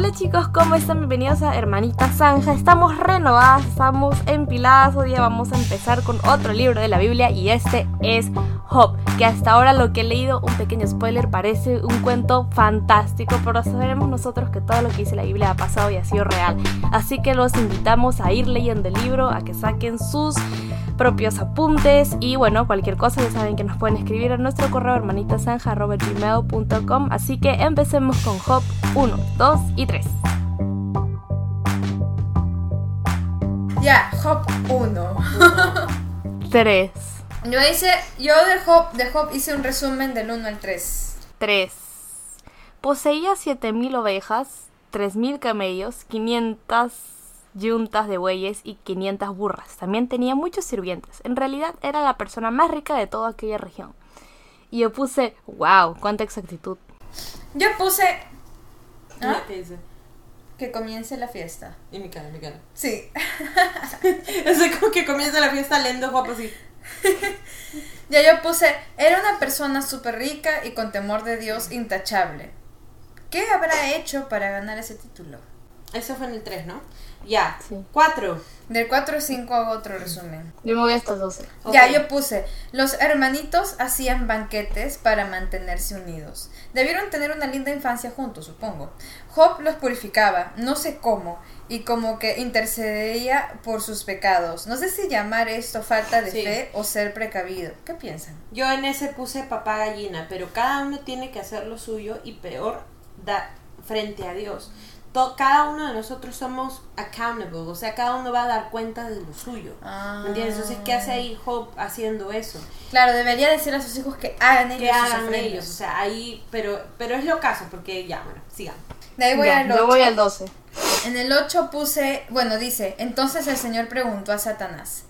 Hola chicos, ¿cómo están? Bienvenidos a Hermanita Zanja. Estamos renovadas, estamos empiladas. Hoy día vamos a empezar con otro libro de la Biblia y este es Job, que hasta ahora lo que he leído, un pequeño spoiler, parece un cuento fantástico, pero sabremos nosotros que todo lo que dice la Biblia ha pasado y ha sido real. Así que los invitamos a ir leyendo el libro, a que saquen sus propios apuntes y bueno, cualquier cosa ya saben que nos pueden escribir a nuestro correo hermanitasanja.gmail.com Así que empecemos con Job 1, 2 y 3. Ya, Job 1. 3. Yo hice, yo de Job, de Job hice un resumen del 1 al 3. 3. Poseía 7000 ovejas, 3000 camellos, 500 yuntas de bueyes y 500 burras. También tenía muchos sirvientes. En realidad era la persona más rica de toda aquella región. Y yo puse, wow, cuánta exactitud. Yo puse ¿Ah? ¿Qué dice? que comience la fiesta. Y mi cara, mi cara. Sí. Es como que comienza la fiesta leyendo guapo así. Ya yo puse, era una persona súper rica y con temor de Dios intachable. ¿Qué habrá hecho para ganar ese título? Eso fue en el 3, ¿no? Ya. Sí. 4. Del 4 al 5 hago otro resumen. Yo me voy hasta 12. Ya, yo puse, los hermanitos hacían banquetes para mantenerse unidos. Debieron tener una linda infancia juntos, supongo. Job los purificaba, no sé cómo, y como que intercedía por sus pecados. No sé si llamar esto falta de Sí. fe o ser precavido. ¿Qué piensan? Yo en ese puse papá gallina, pero cada uno tiene que hacer lo suyo y peor da frente a Dios. To- cada uno de nosotros somos accountable, o sea, cada uno va a dar cuenta de lo suyo. Ah. ¿Me entiendes? Entonces, ¿qué hace ahí Job haciendo eso? Claro, debería decir a sus hijos que hagan ellos Que hagan ellos, o sea, ahí, pero, pero es lo caso, porque ya, bueno, sigamos. De ahí voy Ya, al yo 8. voy al 12. En el 8 puse, bueno, dice, entonces el Señor preguntó a Satanás,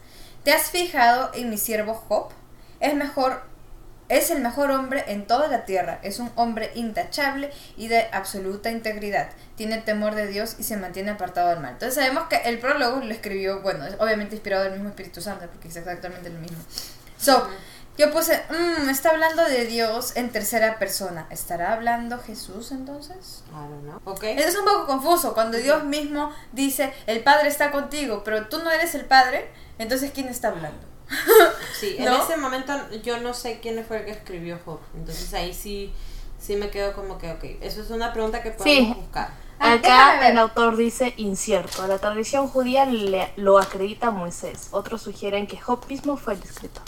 ¿te has fijado en mi siervo Job? Es mejor, es el mejor hombre en toda la tierra, es un hombre intachable y de absoluta integridad, tiene temor de Dios y se mantiene apartado del mal. Entonces sabemos que el prólogo lo escribió, bueno, es obviamente inspirado del mismo Espíritu Santo, porque es exactamente lo mismo. So, yo puse, "Mm, está hablando de Dios en tercera persona. ¿Estará hablando Jesús entonces? I don't know. Ok. Es un poco confuso cuando Dios mismo dice, el Padre está contigo, pero tú no eres el Padre, entonces ¿quién está hablando? Sí, ¿No? en ese momento yo no sé quién fue el que escribió Job. Entonces ahí sí, sí me quedo como que, ok, eso es una pregunta que podemos Sí. buscar. Ah, Acá el autor dice incierto. La tradición judía le- lo acredita a Moisés. Otros sugieren que Job mismo fue el escritor.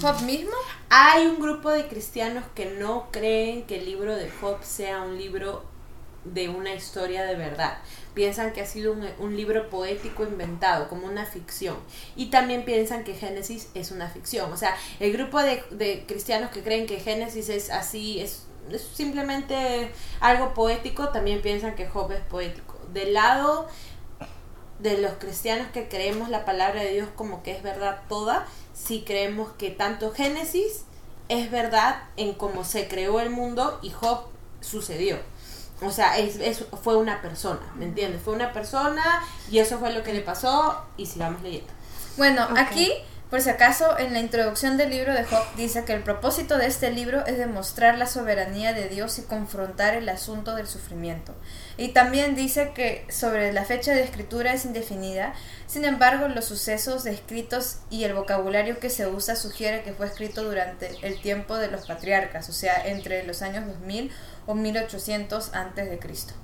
¿Job mismo? Hay un grupo de cristianos que no creen que el libro de Job sea un libro de una historia de verdad. Piensan que ha sido un, libro poético inventado, como una ficción. Y también piensan que Génesis es una ficción. O sea, el grupo de, cristianos que creen que Génesis es así, es, es simplemente algo poético, también piensan que Job es poético. Del lado de los cristianos que creemos la palabra de Dios como que es verdad toda, si creemos que tanto Génesis es verdad en cómo se creó el mundo y Job sucedió. O sea, es, es- fue una persona, ¿me entiendes? Fue una persona y eso fue lo que le pasó y sigamos leyendo. Bueno, aquí, por si acaso, en la introducción del libro de Job dice que el propósito de este libro es demostrar la soberanía de Dios y confrontar el asunto del sufrimiento. Y también dice que sobre la fecha de escritura es indefinida, sin embargo los sucesos descritos y el vocabulario que se usa sugiere que fue escrito durante el tiempo de los patriarcas, o sea, entre los años 2000 o 1800 antes de Cristo.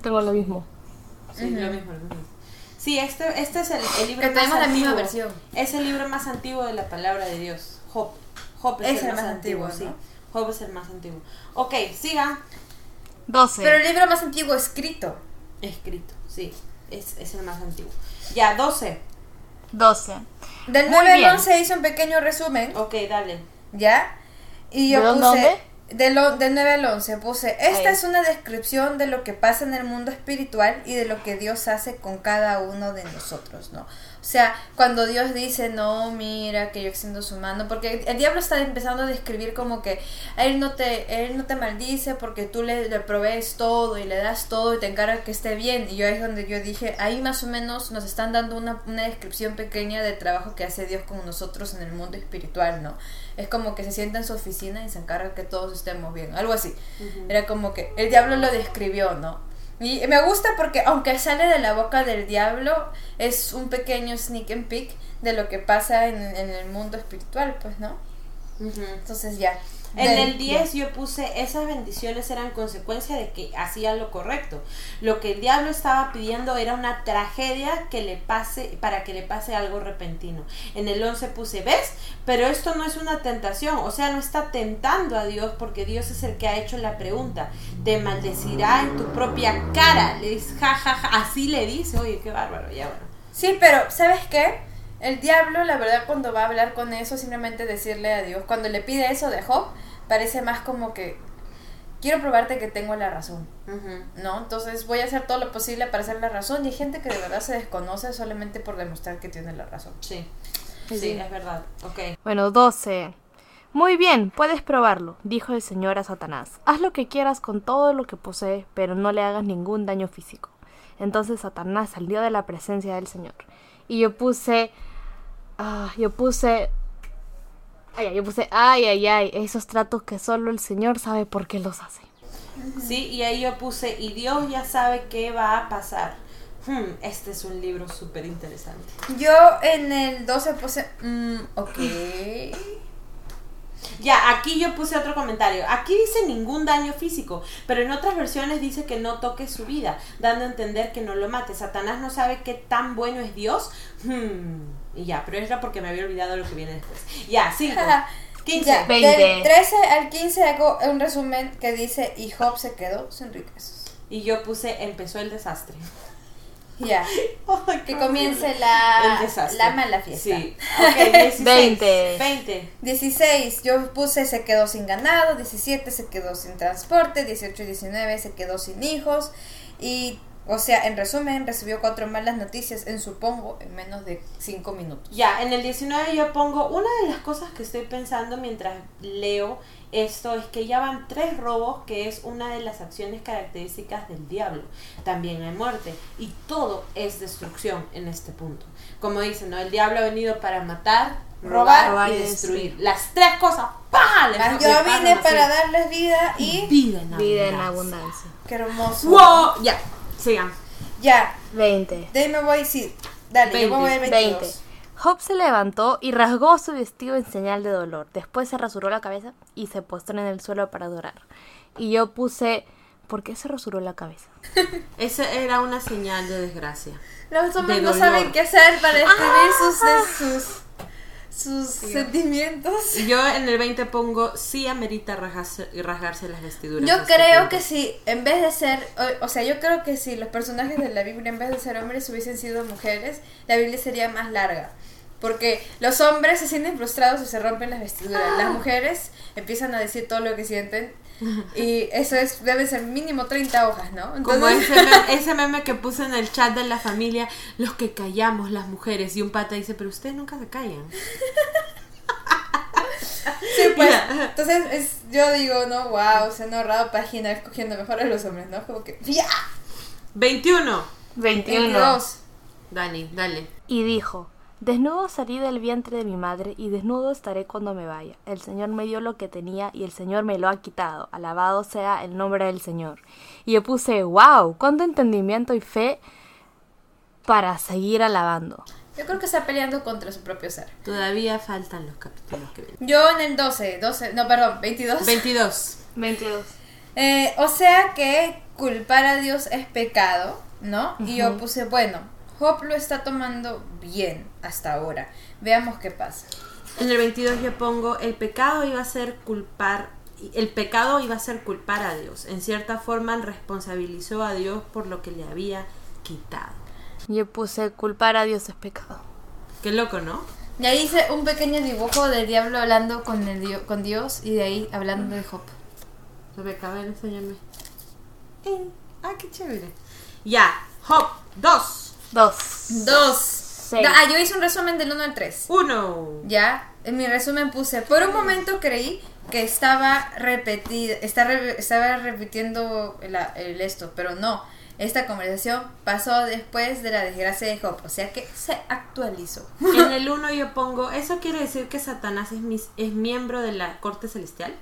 Tengo lo mismo. Sí, lo mismo, lo mismo. Sí, este, este es el, el libro Que más tenemos la misma antiguo. versión. Es el libro más antiguo de la palabra de Dios. Job. Job es, el, más, antiguo, sí. ¿no? Job es el más antiguo. Ok, siga. 12. Pero el libro más antiguo escrito. Escrito, sí. Es, es el más antiguo. Ya, 12. 12. Del Muy 9 al bien. 11 hice un pequeño resumen, Ok, dale. ¿ya? Y yo ¿De puse... dónde? Del, del 9 al 11 puse, esta Ahí. es una descripción de lo que pasa en el mundo espiritual y de lo que Dios hace con cada uno de nosotros, ¿no? O sea, cuando Dios dice, no, mira, que yo extiendo su mano, porque el diablo está empezando a describir como que él no te, él no te maldice porque tú le, le provees todo y le das todo y te encarga que esté bien. Y yo ahí es donde yo dije, ahí más o menos nos están dando una, una descripción pequeña del trabajo que hace Dios con nosotros en el mundo espiritual, ¿no? Es como que se sienta en su oficina y se encarga que todos estemos bien, algo así. Era como que el diablo lo describió, ¿no? Y me gusta porque aunque sale de la boca del diablo, es un pequeño sneak and peek de lo que pasa en, en el mundo espiritual, pues, ¿no? Entonces ya. En el 10 yo puse, esas bendiciones eran consecuencia de que hacía lo correcto. Lo que el diablo estaba pidiendo era una tragedia que le pase, para que le pase algo repentino. En el 11 puse, ¿ves? Pero esto no es una tentación, o sea, no está tentando a Dios porque Dios es el que ha hecho la pregunta. Te maldecirá en tu propia cara. Le dice, ja, ja, ja. Así le dice, oye, qué bárbaro, ya bueno. Sí, pero ¿sabes qué? El diablo, la verdad, cuando va a hablar con eso, simplemente decirle a Dios, cuando le pide eso de Job, parece más como que quiero probarte que tengo la razón. ¿no? Entonces voy a hacer todo lo posible para hacer la razón y hay gente que de verdad se desconoce solamente por demostrar que tiene la razón. Sí, Sí. sí, es verdad. Ok. Bueno, 12. Muy bien, puedes probarlo, dijo el Señor a Satanás. Haz lo que quieras con todo lo que posees, pero no le hagas ningún daño físico. Entonces Satanás salió de la presencia del Señor. Y yo puse... ah, yo puse... Ay, ay, yo puse... Ay, ay, ay, esos tratos que solo el Señor sabe por qué los hace. Sí, y ahí yo puse, y Dios ya sabe qué va a pasar. Hmm, este es un libro súper interesante. Yo en el 12 puse, mm, ok. Ya, aquí yo puse otro comentario. Aquí dice ningún daño físico, pero en otras versiones dice que no toque su vida, dando a entender que no lo mate. Satanás no sabe qué tan bueno es Dios. Hmm, y ya, pero era porque me había olvidado lo que viene después. Ya, 5, 15. Ya, Veinte. del 13 al 15 hago un resumen que dice, y Job se quedó sin riquezas. Y yo puse, empezó el desastre. Ya, Ay, que comience la, la mala fiesta. Sí. Ok, 16. Veinte. 20. 16, yo puse se quedó sin ganado, 17 se quedó sin transporte, 18 y 19 se quedó sin hijos y, o sea, en resumen, recibió cuatro malas noticias en supongo en menos de 5 minutos. Ya, en el 19 yo pongo, una de las cosas que estoy pensando mientras leo esto es que ya van tres robos, que es una de las acciones características del diablo. También hay muerte y todo es destrucción en este punto. Como dicen, ¿no? El diablo ha venido para matar, robar, Robar y destruir. Las tres cosas, ¡pah! Le- Ah, Yo vine así. para darles vida y... vida en Vida en abundancia. abundancia. Qué hermoso. ¡Wow! Ya, sigan. Ya, 20. de ahí me voy, sí. Dale, yo me voy al 22. 20. Job se levantó y rasgó su vestido en señal de dolor. Después se rasuró la cabeza y se postró en el suelo para adorar. Y yo puse, ¿por qué se rasuró la cabeza? Esa era una señal de desgracia. Los hombres De no dolor. saben qué hacer para escribir sus, Ah. sus, sus sentimientos. Yo en el 20 pongo, sí amerita rasgarse, rasgarse las vestiduras. Yo este creo que si, en vez de ser, o, o sea, yo creo que si los personajes de la Biblia, en vez de ser hombres, hubiesen sido mujeres, la Biblia sería más larga. Porque los hombres se sienten frustrados y se rompen las vestiduras. Las mujeres empiezan a decir todo lo que sienten. Y eso es debe ser mínimo 30 hojas, ¿no? Como ese meme, ese meme que puse en el chat de la familia, los que callamos las mujeres. Y un pata dice, pero ustedes nunca se callan. Sí, pues. Entonces, es, yo digo, no, wow, se han ahorrado páginas escogiendo mejor a los hombres, ¿no? Como que, ¡ya! 21. 21. 22. Dani, dale. Y dijo, Desnudo salí del vientre de mi madre y desnudo estaré cuando me vaya. El Señor me dio lo que tenía y el Señor me lo ha quitado. Alabado sea el nombre del Señor. Y yo puse, wow, cuánto entendimiento y fe para seguir alabando. Yo creo que está peleando contra su propio ser. Todavía faltan los capítulos que vienen. Yo en el 12, 12, no, perdón, 22. 22. 22. Eh, o sea que culpar a Dios es pecado, ¿no? Y yo puse, bueno, Job lo está tomando bien hasta ahora. Veamos qué pasa. En el 22 yo pongo, el pecado iba a ser culpar, el pecado iba a ser culpar a Dios. En cierta forma responsabilizó a Dios por lo que le había quitado. Yo puse, culpar a Dios es pecado. Qué loco, ¿no? Y ahí hice un pequeño dibujo del diablo hablando con, el con Dios y de ahí hablando de Job. Rebeca, a ver, enséñame. Ah, qué chévere. Ya, Hop, 2, Dos. Dos. Seis. Ah, yo hice un resumen del 1 al 3. 1. Ya, en mi resumen puse, por un momento creí que estaba repetido, está re- estaba repitiendo la- el esto, pero no. Esta conversación pasó después de la desgracia de Job, o sea que se actualizó. En el 1 yo pongo, ¿eso quiere decir que Satanás es, mis- es miembro de la corte celestial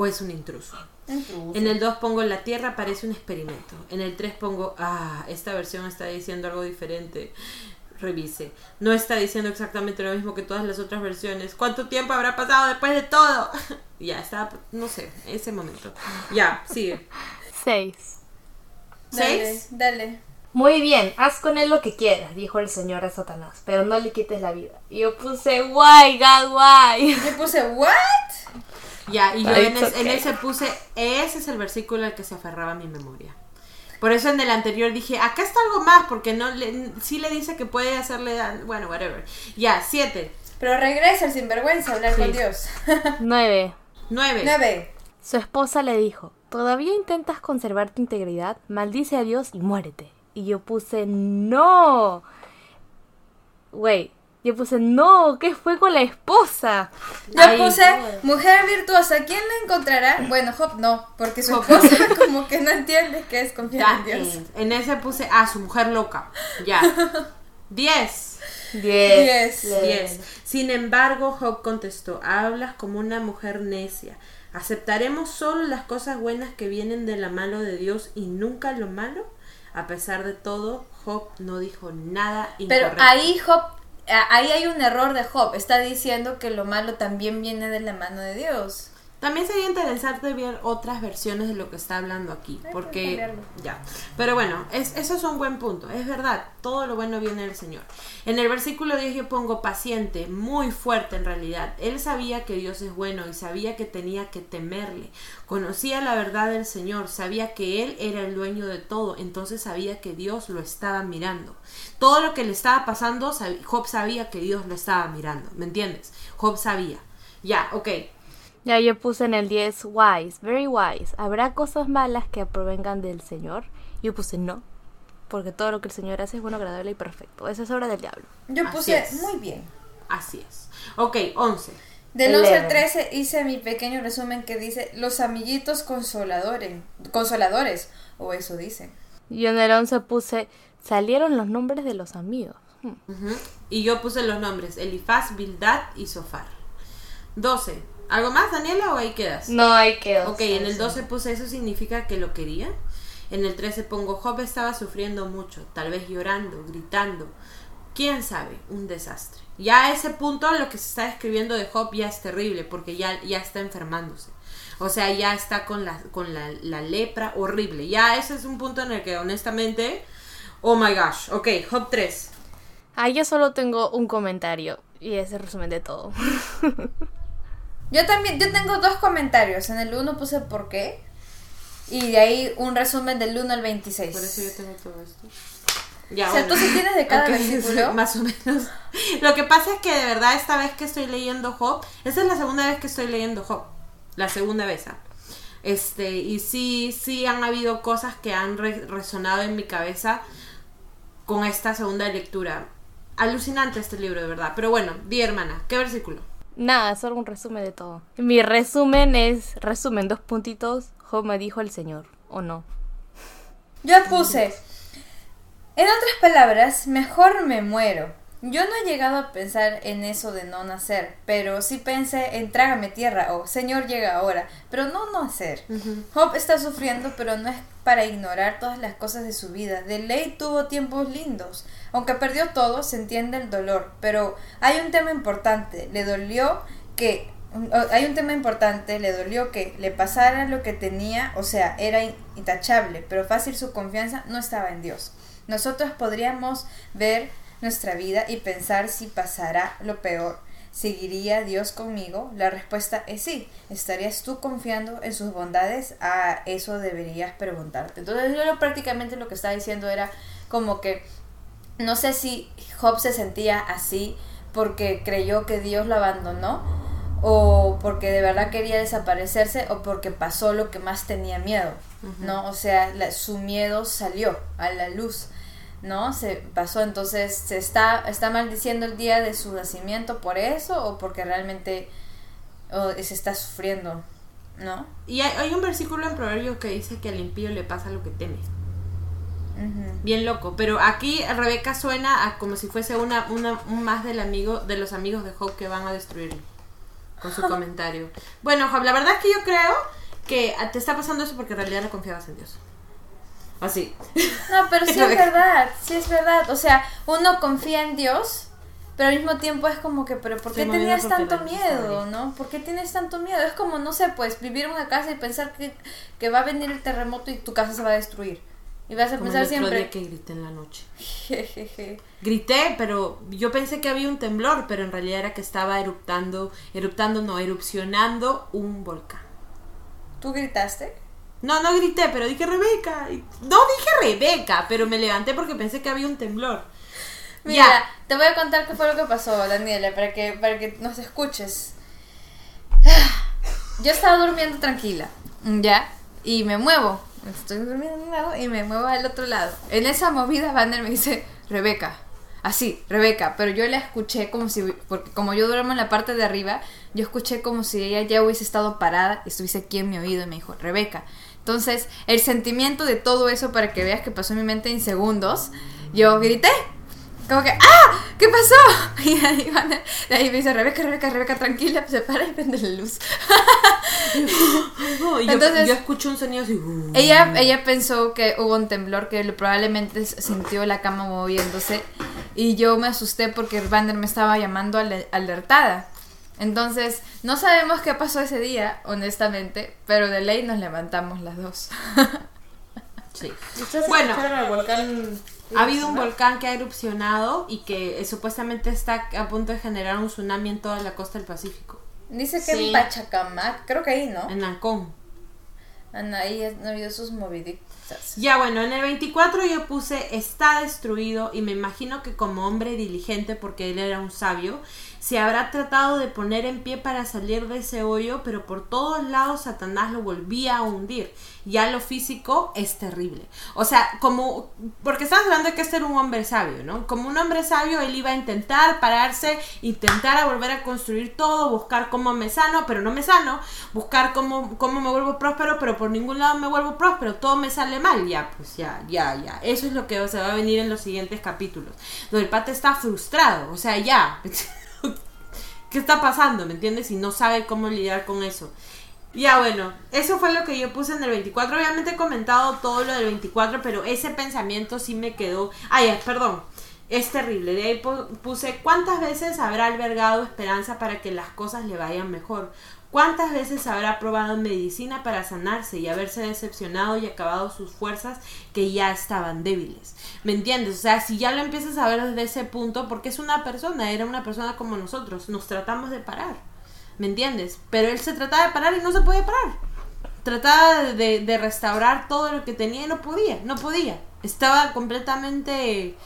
o es un intruso? En el 2 pongo, la Tierra parece un experimento. En el 3 pongo, ah, esta versión está diciendo algo diferente. Revise. No está diciendo exactamente lo mismo que todas las otras versiones. ¿Cuánto tiempo habrá pasado después de todo? ya, estaba, no sé, ese momento. Ya, sigue. 6. Dale, ¿Seis? Dale. Muy bien, haz con él lo que quieras, dijo el Señor a Satanás, pero no le quites la vida. Y yo puse, why, God, why. Yo puse, ¿what? Ya, y yo en, es- en okay. ese puse, ese es el versículo al que se aferraba mi memoria. Por eso en el anterior dije, acá está algo más, porque no le, sí le dice que puede hacerle, bueno, whatever. Ya, siete, Pero regresa el sinvergüenza a hablar Sí. con Dios. 9. nueve. Nueve. Su esposa le dijo, ¿todavía intentas conservar tu integridad? Maldice a Dios y muérete. Y yo puse, no. Wait, yo puse, no, ¿qué fue con la esposa? Yo puse, mujer virtuosa, ¿quién la encontrará? Bueno, Job no, porque su esposa como que no entiende que es confiar en Dios. eh, en ese puse, ah, su mujer loca. Ya. Diez. 10. Diez. Diez. Sin embargo, Job contestó, hablas como una mujer necia. ¿Aceptaremos solo las cosas buenas que vienen de la mano de Dios y nunca lo malo? A pesar de todo, Job no dijo nada Pero incorrecto. ahí Job, ahí hay un error de Job. Está diciendo que lo malo también viene de la mano de Dios. También sería interesante ver otras versiones de lo que está hablando aquí, porque ya. Pero bueno, es, eso es un buen punto, es verdad, todo lo bueno viene del Señor. En el versículo 10 yo pongo paciente, muy fuerte en realidad. Él sabía que Dios es bueno y sabía que tenía que temerle. Conocía la verdad del Señor, sabía que Él era el dueño de todo, entonces sabía que Dios lo estaba mirando. Todo lo que le estaba pasando, Job sabía que Dios lo estaba mirando, ¿me entiendes? Job sabía. Ya, ok. Ya yo puse en el 10, wise, very wise. ¿Habrá cosas malas que provengan del Señor? Yo puse no, porque todo lo que el Señor hace es bueno, agradable y perfecto. Esa es obra del diablo. Yo Así puse es. muy bien. Así es. Ok, 11. Del 11 al Eleven. 13 hice mi pequeño resumen que dice los amiguitos consoladores, consoladores, o eso dice. Yo en el 11 puse, salieron los nombres de los amigos. Hmm. Y yo puse los nombres, Elifaz, Bildad y Sofar. 12. ¿Algo más, Daniela, o ahí quedas? No hay que... Ok, en el 12 puse, ¿eso significa que lo quería? En el 13 pongo, Job estaba sufriendo mucho, tal vez llorando, gritando. ¿Quién sabe? Un desastre. Ya a ese punto lo que se está escribiendo de Job ya es terrible, porque ya, ya está enfermándose. O sea, ya está con, la, con la, la lepra horrible. Ya ese es un punto en el que honestamente... Oh my gosh. Ok, Job 3. Ah, yo solo tengo un comentario y ese resumen de todo. Yo también, yo tengo dos comentarios. En el 1 puse por qué. Y de ahí un resumen del 1 al 26. Por eso yo tengo todo esto. Ya, O sea, tú sí tienes de cada Ok, versículo. Más o menos. Lo que pasa es que de verdad esta vez que estoy leyendo Job, esa es la segunda vez que estoy leyendo Job. La segunda vez. ah. Este, y sí, sí han habido cosas que han re- resonado en mi cabeza con esta segunda lectura. Alucinante este libro, de verdad. Pero bueno, di hermana, ¿qué versículo? Nada, solo un resumen de todo. Mi resumen es, resumen, dos puntitos, Job me dijo el Señor, ¿o no? Yo puse, en otras palabras, mejor me muero. Yo no he llegado a pensar en eso de no nacer, pero sí pensé en trágame tierra o Señor llega ahora, pero no no hacer. Job está sufriendo, pero no es para ignorar todas las cosas de su vida. De ley tuvo tiempos lindos. Aunque perdió todo, se entiende el dolor, pero hay un tema importante. Le dolió que hay un tema importante, le dolió que le pasara lo que tenía, o sea, era in- intachable, pero fácil su confianza no estaba en Dios. Nosotros podríamos ver nuestra vida y pensar si pasará lo peor. ¿Seguiría Dios conmigo? La respuesta es sí. ¿Estarías tú confiando en sus bondades? A eso deberías preguntarte. Entonces yo prácticamente lo que estaba diciendo era como que no sé si Job se sentía así porque creyó que Dios lo abandonó o porque de verdad quería desaparecerse o porque pasó lo que más tenía miedo, ¿no? O sea, la- su miedo salió a la luz, ¿no? Se pasó, entonces se está, está maldiciendo el día de su nacimiento por eso o porque realmente o se está sufriendo, ¿no? Y hay, hay un versículo en Proverbios que dice que al impío le pasa lo que teme. Bien loco. Pero aquí Rebeca suena a como si fuese una, una un más del amigo, de los amigos de Job que van a destruirlo. Con su comentario. Bueno, Job, la verdad es que yo creo que te está pasando eso porque en realidad no confiabas en Dios. Así. No, pero sí es verdad, sí es verdad. O sea, uno confía en Dios, pero al mismo tiempo es como que, pero ¿por qué Estoy tenías tanto miedo, no? ¿Por qué tienes tanto miedo? Es como, no sé, pues vivir en una casa y pensar que, que va a venir el terremoto y tu casa se va a destruir. Y vas a Como el pensar otro siempre, día que grité en la noche. jejeje. Grité, pero yo pensé que había un temblor, pero en realidad era que estaba eruptando, eruptando, no, erupcionando un volcán. ¿Tú gritaste? No, no grité, pero dije Rebeca. No dije Rebeca, pero me levanté porque pensé que había un temblor. Mira, te voy a contar qué fue lo que pasó, Daniela, para que, para que nos escuches. Yo estaba durmiendo tranquila, ¿ya? Y me muevo. Estoy durmiendo de un lado y me muevo al otro lado. En esa movida, Vander me dice, Rebeca. Así, Rebeca. Pero yo la escuché como si, porque como yo duermo en la parte de arriba, yo escuché como si ella ya hubiese estado parada y estuviese aquí en mi oído y me dijo, Rebeca. Entonces, el sentimiento de todo eso, para que veas que pasó en mi mente en segundos, yo grité. Como que, ¡ah! ¿Qué pasó? Y ahí, van, de ahí me dice, Rebeca, Rebeca, Rebeca, tranquila, se para y prende la luz. No, yo, Entonces- yo escucho un sonido así. uh, ella, ella pensó que hubo un temblor, que probablemente sintió la cama moviéndose. Y yo me asusté porque Vander me estaba llamando ale- alertada. Entonces, no sabemos qué pasó ese día, honestamente, pero de ley nos levantamos las dos. Sí. ¿Ustedes Bueno. escucharon el volcán? Ha habido un volcán que ha erupcionado y que eh, supuestamente está a punto de generar un tsunami en toda la costa del Pacífico. Dice que Sí. en Pachacamac, creo que ahí, ¿no? En Ancón. Ana, ahí han habido sus moviditas. Ya bueno, en el 24 yo puse está destruido y me imagino que como hombre diligente, porque él era un sabio, se habrá tratado de poner en pie para salir de ese hoyo, pero por todos lados Satanás lo volvía a hundir. Ya lo físico es terrible. O sea, como, porque estamos hablando de que este era un hombre sabio, ¿no? Como un hombre sabio, él iba a intentar pararse, intentar a volver a construir todo, buscar cómo me sano, pero no me sano, buscar cómo, cómo me vuelvo próspero, pero por ningún lado me vuelvo próspero, todo me sale mal, ya, pues ya, ya, ya. Eso es lo que se va a venir en los siguientes capítulos. Donde el pata está frustrado, o sea, ya. ¿Qué está pasando? ¿Me entiendes? Y no sabe cómo lidiar con eso. Ya bueno, eso fue lo que yo puse en el 24. Obviamente he comentado todo lo del 24, pero ese pensamiento sí me quedó. Ay, perdón. Es terrible. De ahí pu- puse cuántas veces habrá albergado esperanza para que las cosas le vayan mejor. ¿Cuántas veces habrá probado medicina para sanarse y haberse decepcionado y acabado sus fuerzas que ya estaban débiles? ¿Me entiendes? O sea, si ya lo empiezas a ver desde ese punto, porque es una persona, era una persona como nosotros, nos tratamos de parar. ¿Me entiendes? Pero él se trataba de parar y no se podía parar. Trataba de, restaurar todo lo que tenía y no podía, no podía. Estaba completamente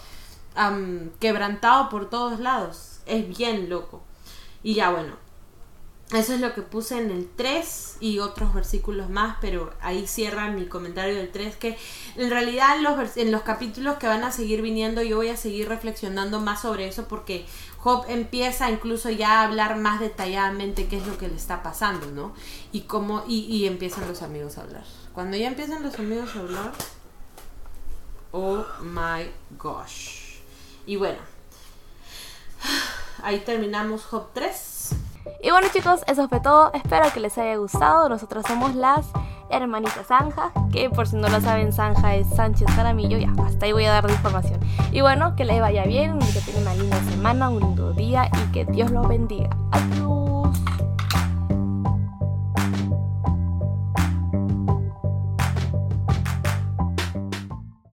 am, quebrantado por todos lados. Es bien loco. Y ya bueno, eso es lo que puse en el 3 y otros versículos más, pero ahí cierra mi comentario del 3, que en realidad en los, en los capítulos que van a seguir viniendo yo voy a seguir reflexionando más sobre eso porque Job empieza incluso ya a hablar más detalladamente qué es lo que le está pasando, ¿no? Y cómo, y, y empiezan los amigos a hablar. Cuando ya empiezan los amigos a hablar, oh my gosh. Y bueno, ahí terminamos Job 3. Y bueno chicos, eso fue todo. Espero que les haya gustado. Nosotros somos las hermanitas Zanja, que por si no lo saben, Zanja es Sánchez Jaramillo. Ya, hasta ahí voy a dar la información. Y bueno, que les vaya bien, que tengan una linda semana, un lindo día y que Dios los bendiga. Adiós.